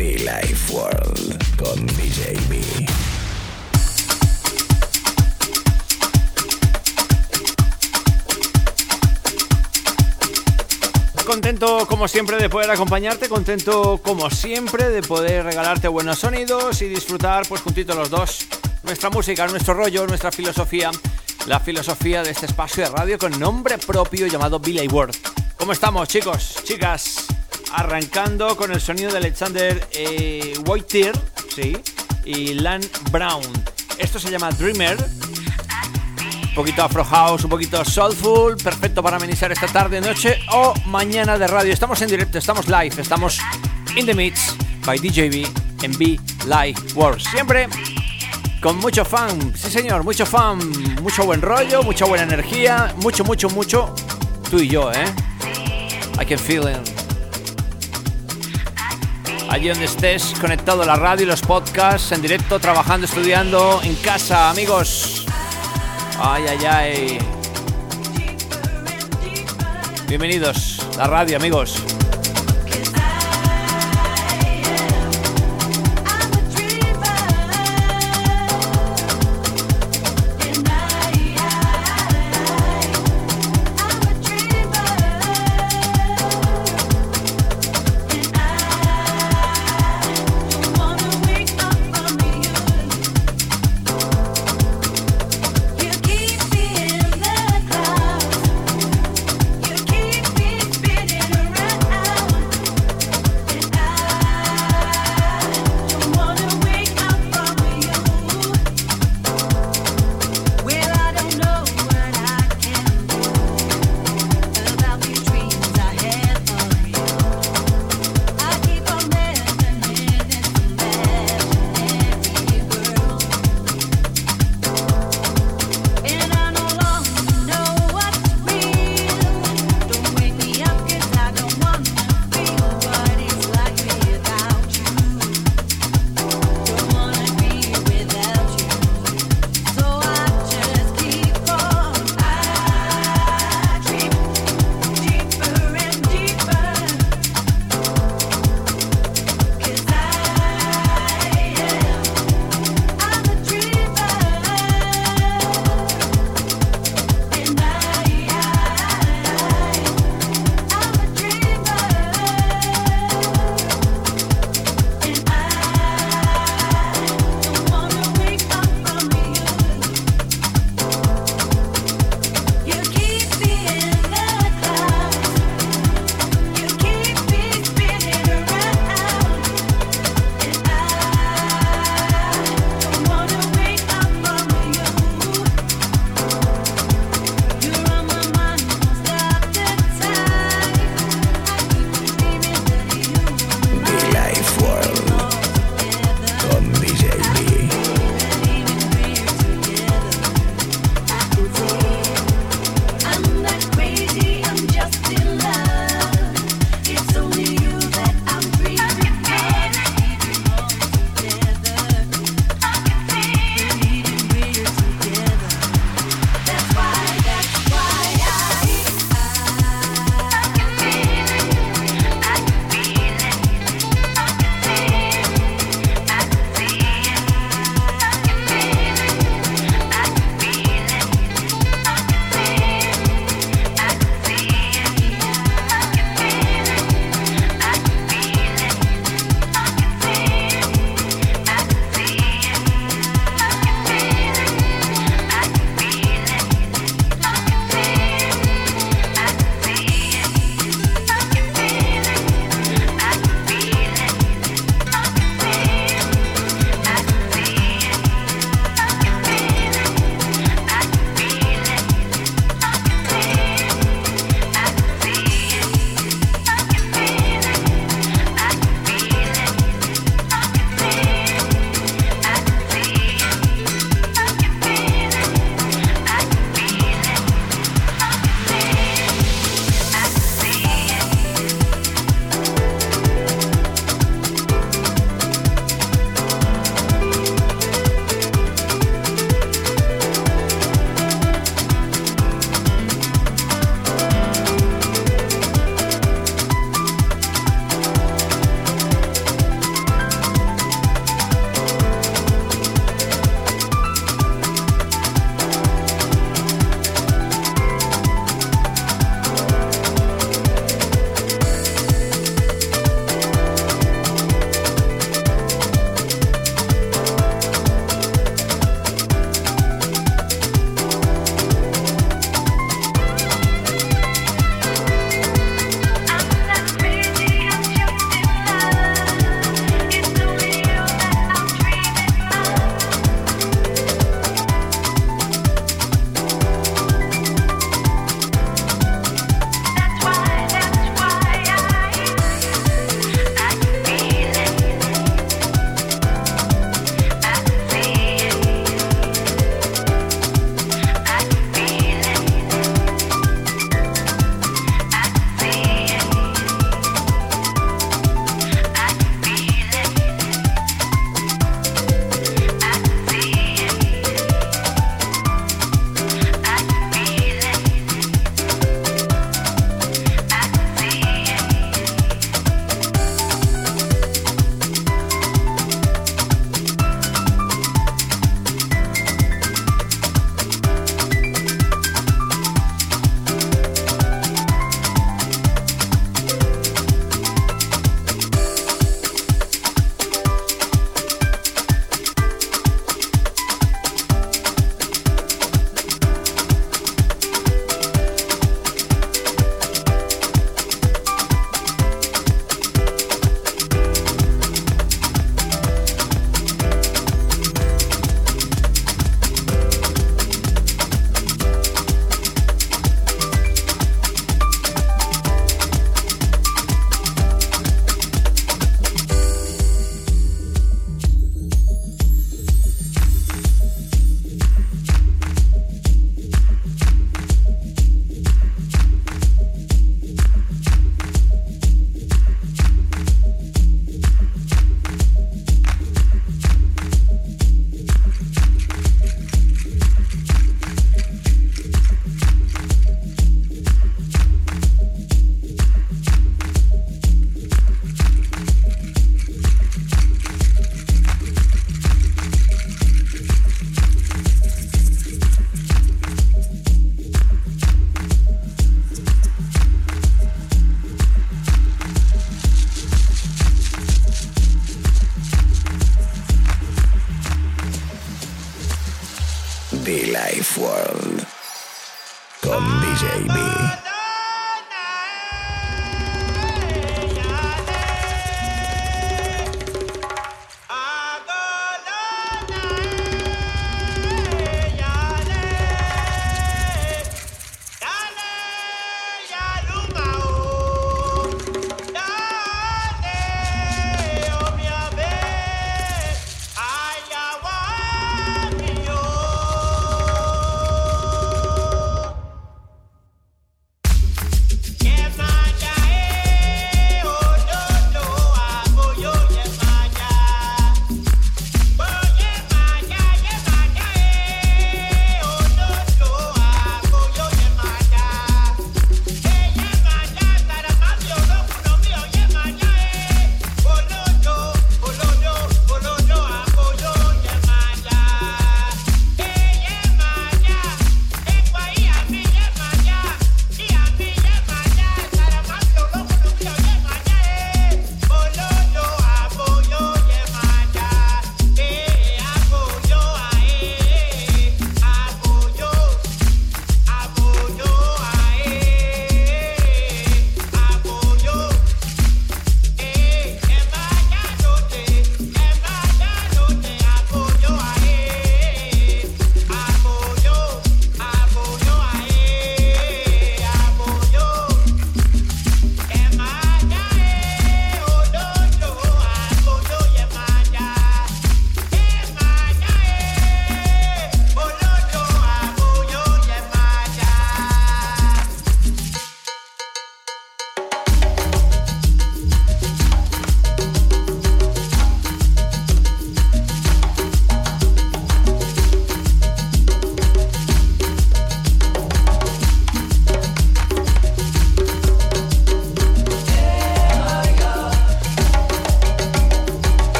Be Life World con DJ B. Contento como siempre de poder acompañarte, contento como siempre de poder regalarte buenos sonidos y disfrutar pues juntitos los dos nuestra música, nuestro rollo, nuestra filosofía, la filosofía de este espacio de radio con nombre propio llamado Billy World. ¿Cómo estamos chicos, chicas? Arrancando con el sonido de Alexander eh, sí, y Lan Brown. Esto se llama Dreamer. Un poquito Afro House, un poquito Soulful, perfecto para amenizar esta tarde, noche o mañana de radio. Estamos en directo, estamos live, estamos in the mix by DJB en B Live World. Siempre con mucho fan, sí señor, mucho fan, mucho buen rollo, mucha buena energía, mucho, mucho, mucho. Tú y yo, ¿eh? I can feel it. Allí donde estés, conectado a la radio y los podcasts, en directo, trabajando, estudiando, en casa, amigos. Ay, ay, ay. Bienvenidos a la radio, amigos.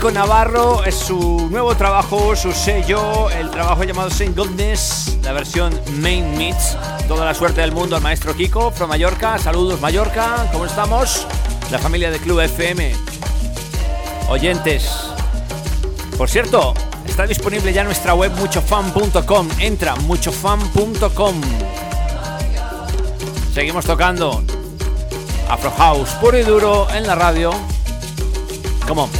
Kiko Navarro, es su nuevo trabajo, su sello, el trabajo llamado Saint Goodness, la versión Main Meets. Toda la suerte del mundo al maestro Kiko, from Mallorca. Saludos Mallorca, ¿cómo estamos? La familia de Club FM. Oyentes. Por cierto, está disponible ya nuestra web muchofan.com. Entra muchofan.com. Seguimos tocando Afro House puro y duro en la radio Come.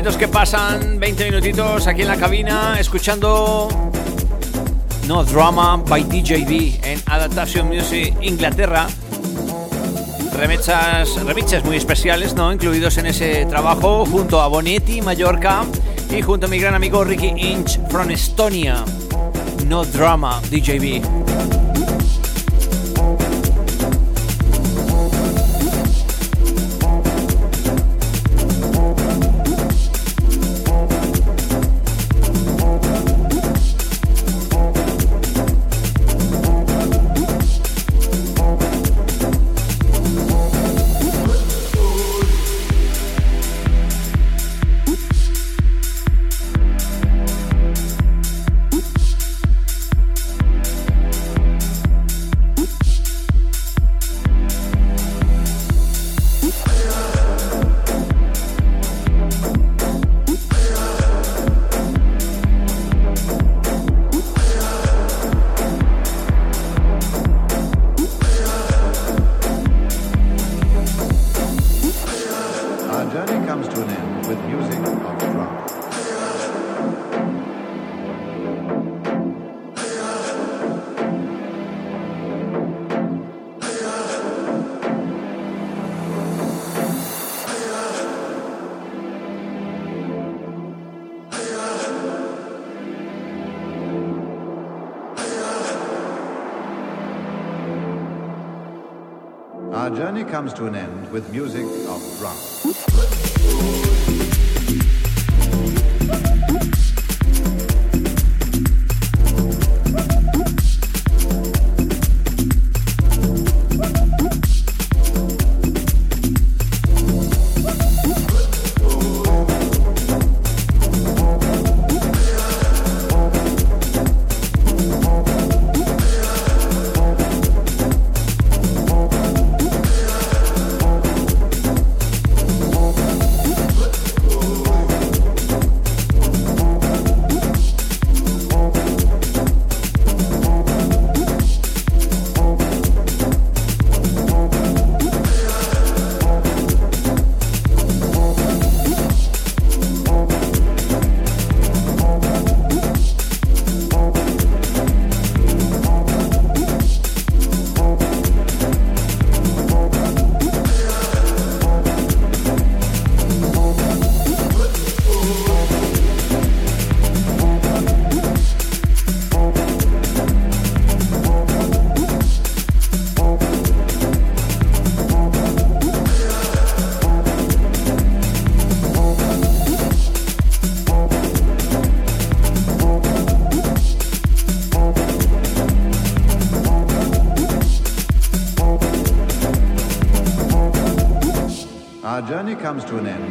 Minutitos que pasan, 20 minutitos aquí en la cabina, escuchando No Drama by DJB en Adaptation Music Inglaterra. Remixas, remixes muy especiales, ¿no? Incluidos en ese trabajo junto a Bonetti, Mallorca y junto a mi gran amigo Ricky Inch from Estonia. No Drama, DJB. Comes to an end with music of drums. Comes to an end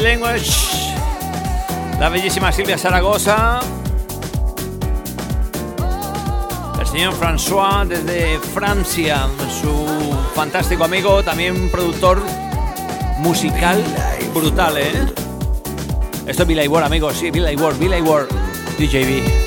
Language, la bellísima Silvia Zaragoza, el señor François desde Francia, su fantástico amigo, también productor musical brutal, ¿eh? Esto es Billy amigos, sí, Billy Ward, Billy Ward, DJB.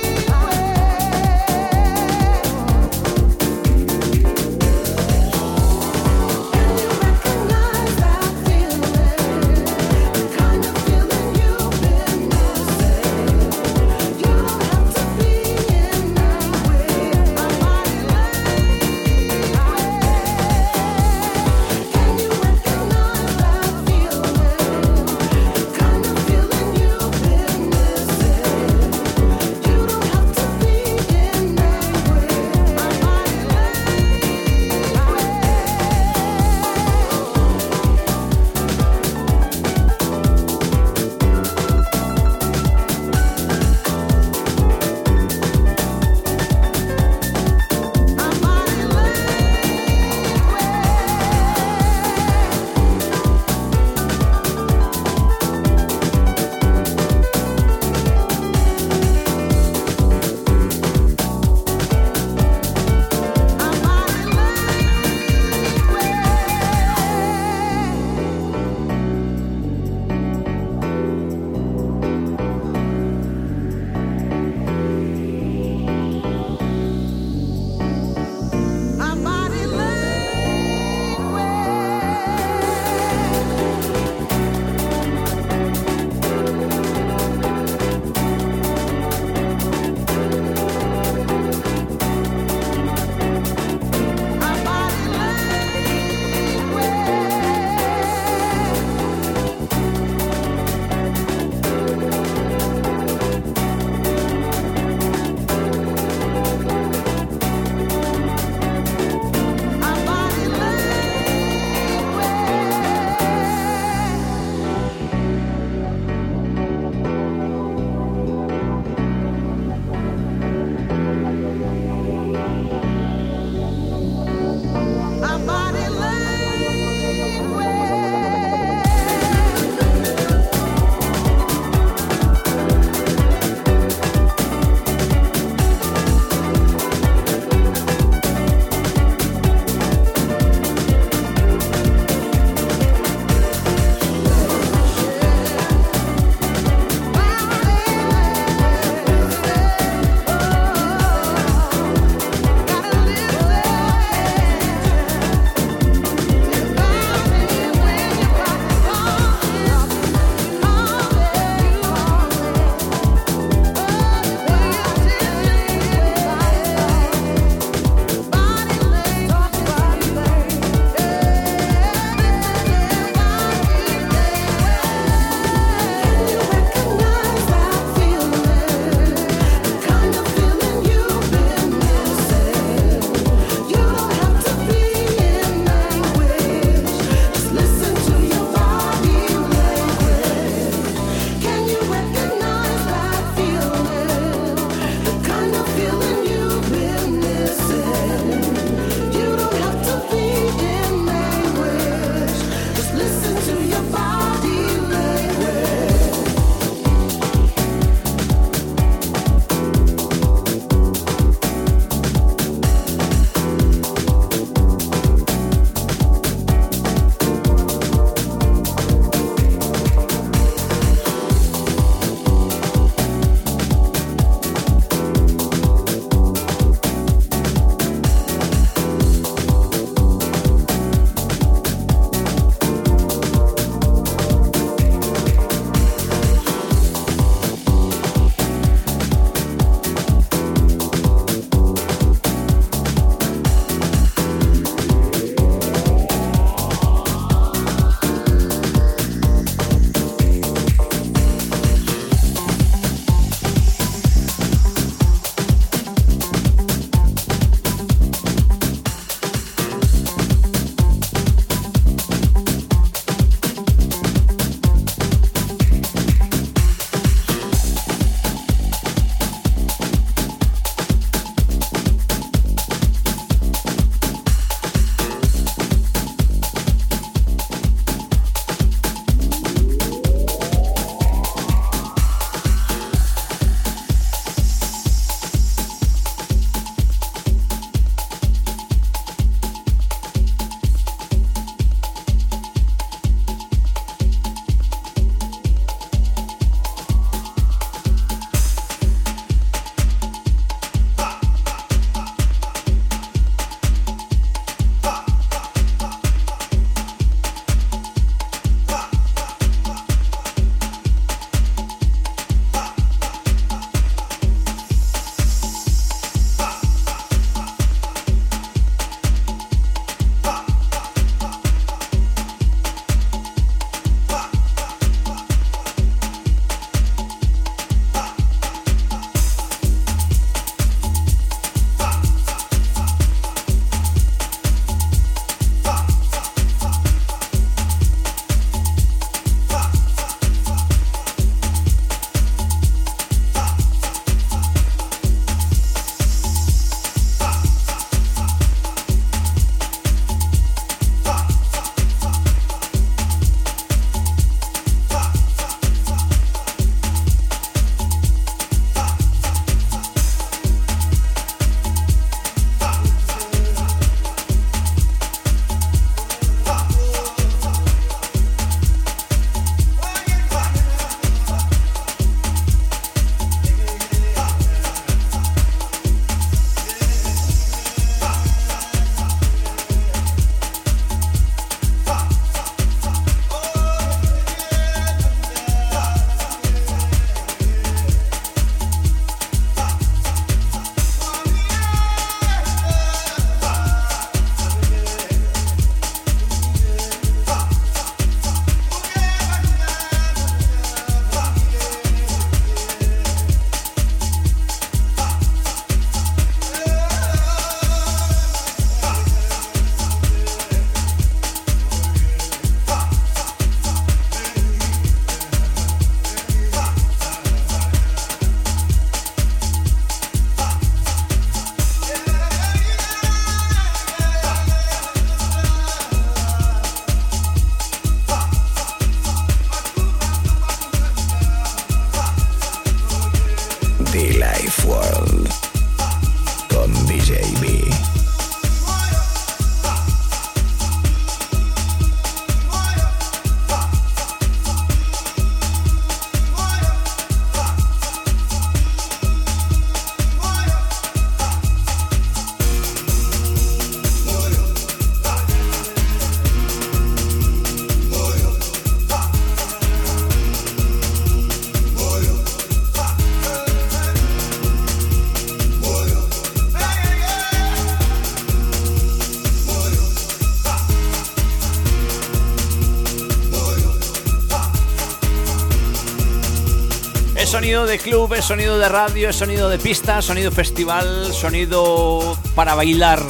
Sonido de club, es sonido de radio, es sonido de pista, sonido festival, sonido para bailar.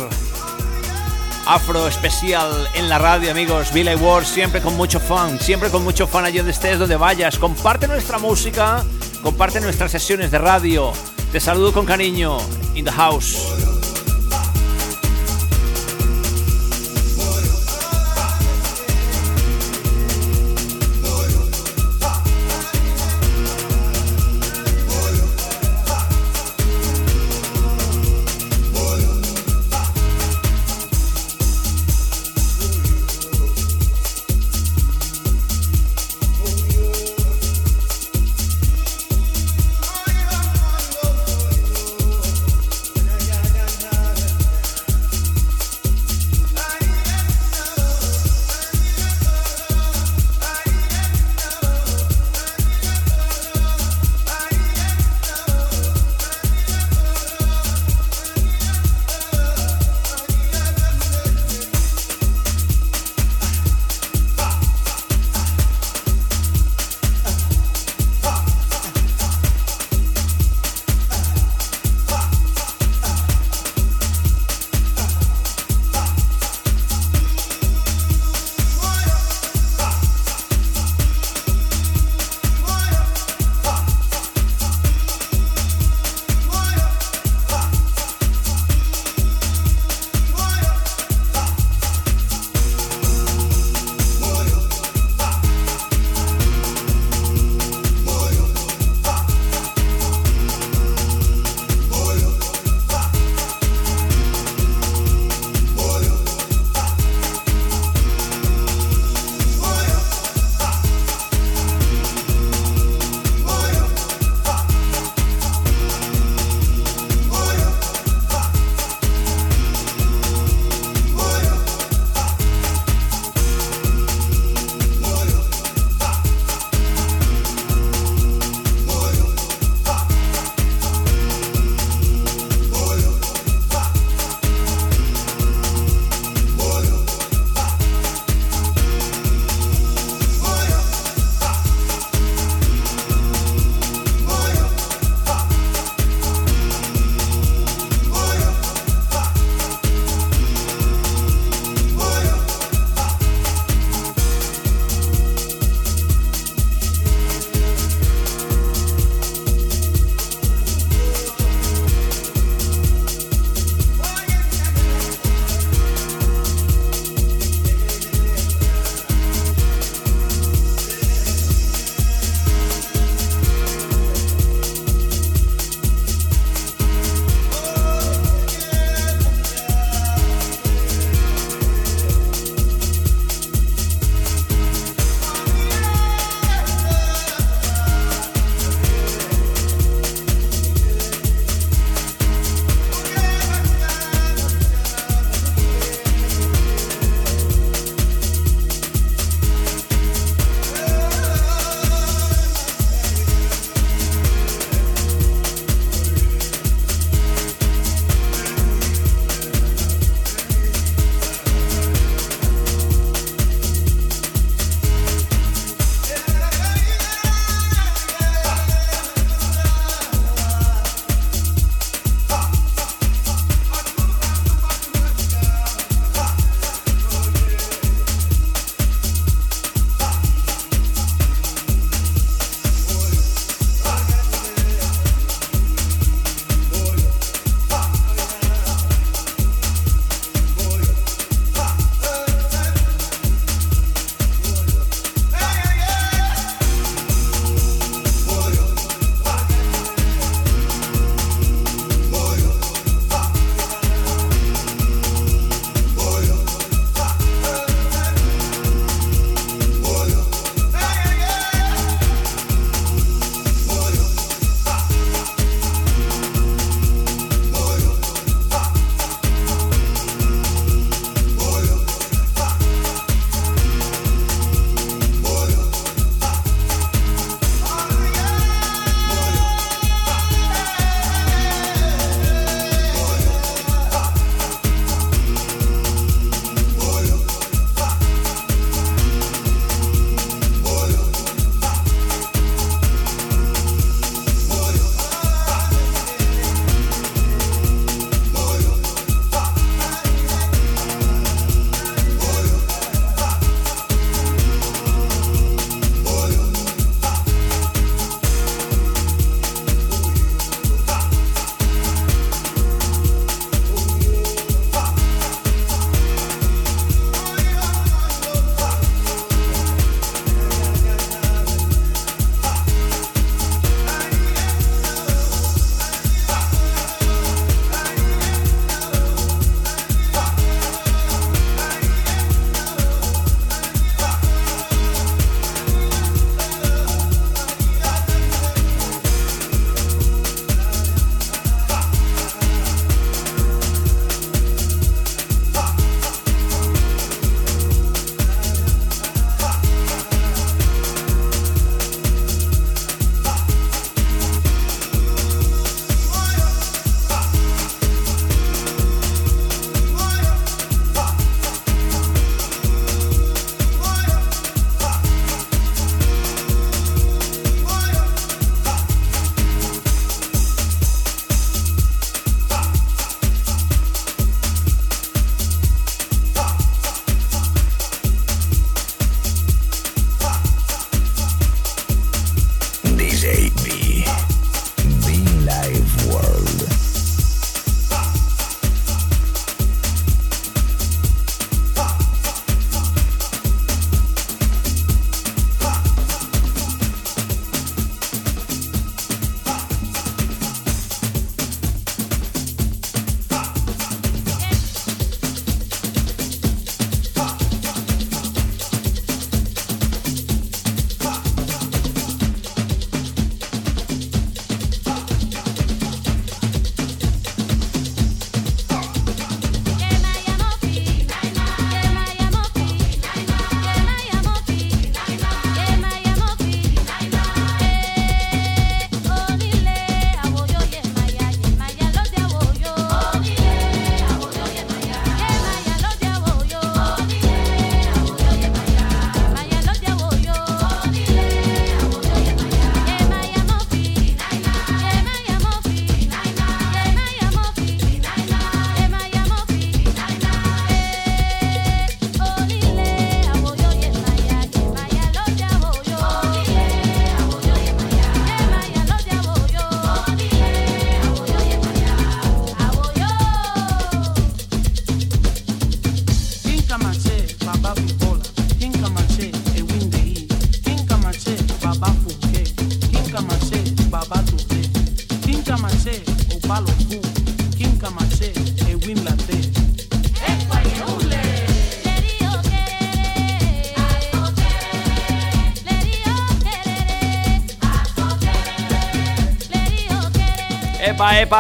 Afro especial en la radio, amigos. Billy Ward, siempre con mucho fun, siempre con mucho fun allí donde estés, donde vayas. Comparte nuestra música, comparte nuestras sesiones de radio. Te saludo con cariño. In the house.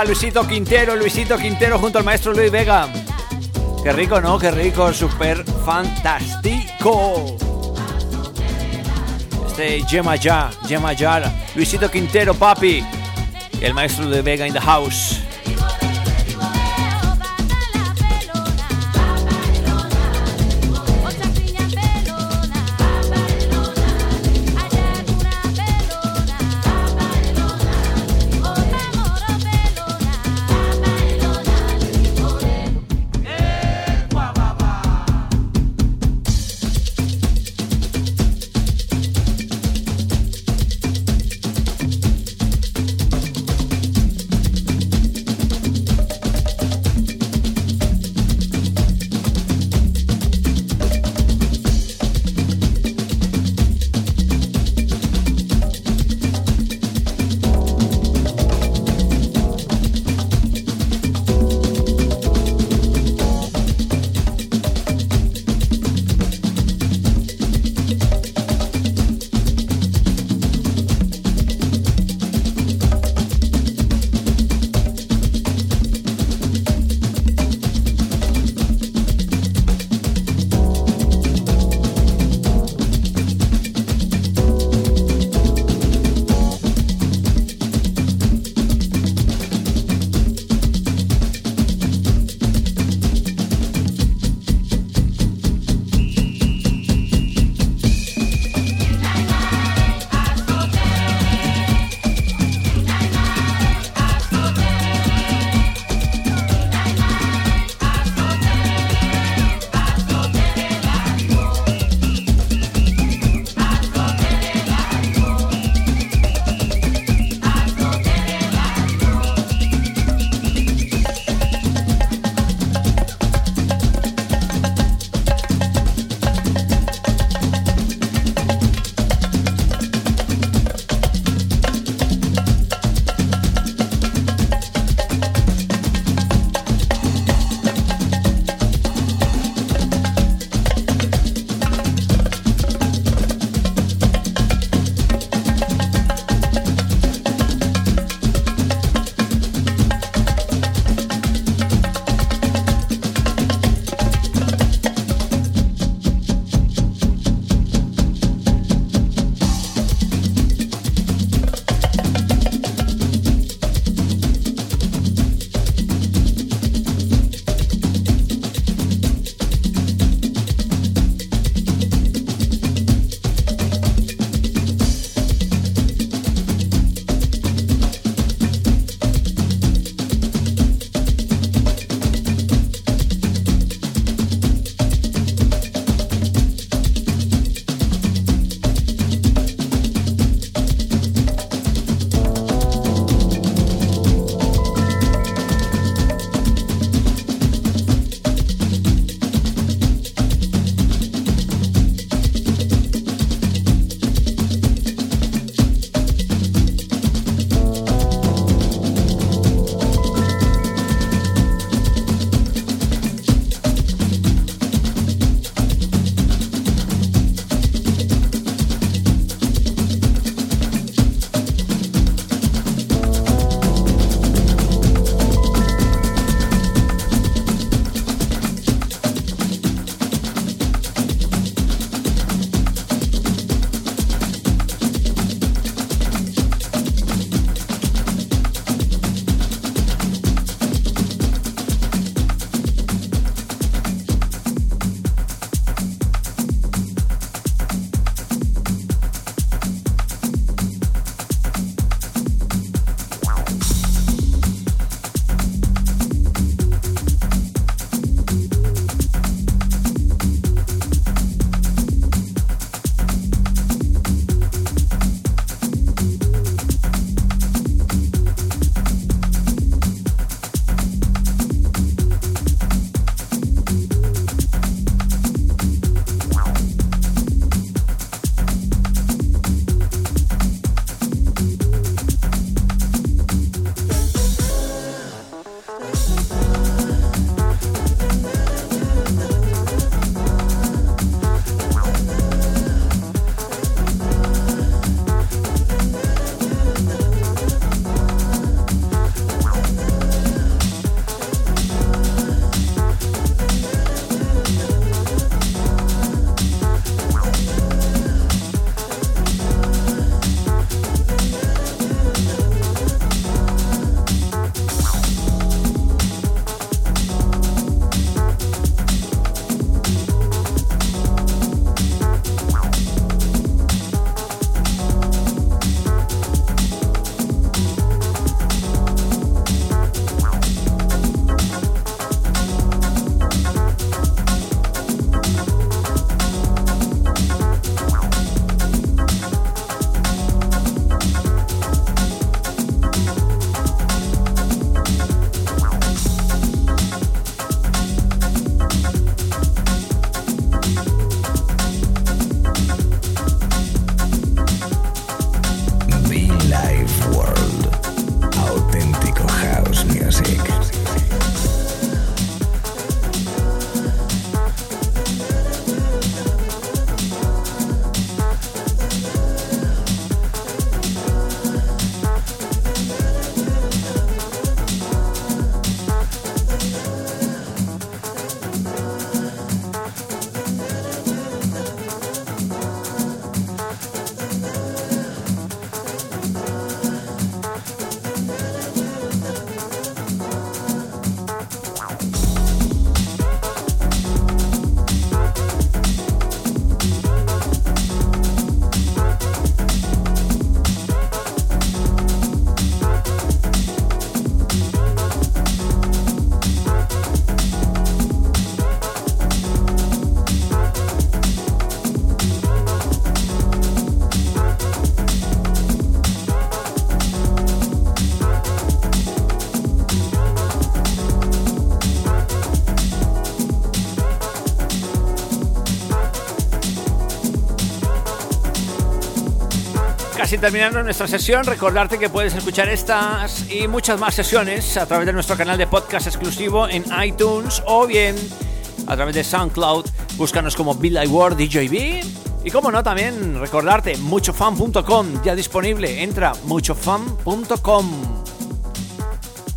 Luisito Quintero, Luisito Quintero junto al maestro Luis Vega. Qué rico, ¿no? Qué rico, súper fantástico. Este Gemma Ya, Gemma Luisito Quintero, papi. Y el maestro Luis Vega in the house. Terminando nuestra sesión, recordarte que puedes escuchar estas y muchas más sesiones a través de nuestro canal de podcast exclusivo en iTunes o bien a través de SoundCloud. Búscanos como Billy Ward DJB. Y como no, también recordarte, muchofan.com ya disponible. Entra muchofan.com.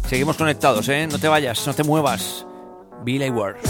Seguimos conectados, ¿eh? No te vayas, no te muevas. Billy Ward.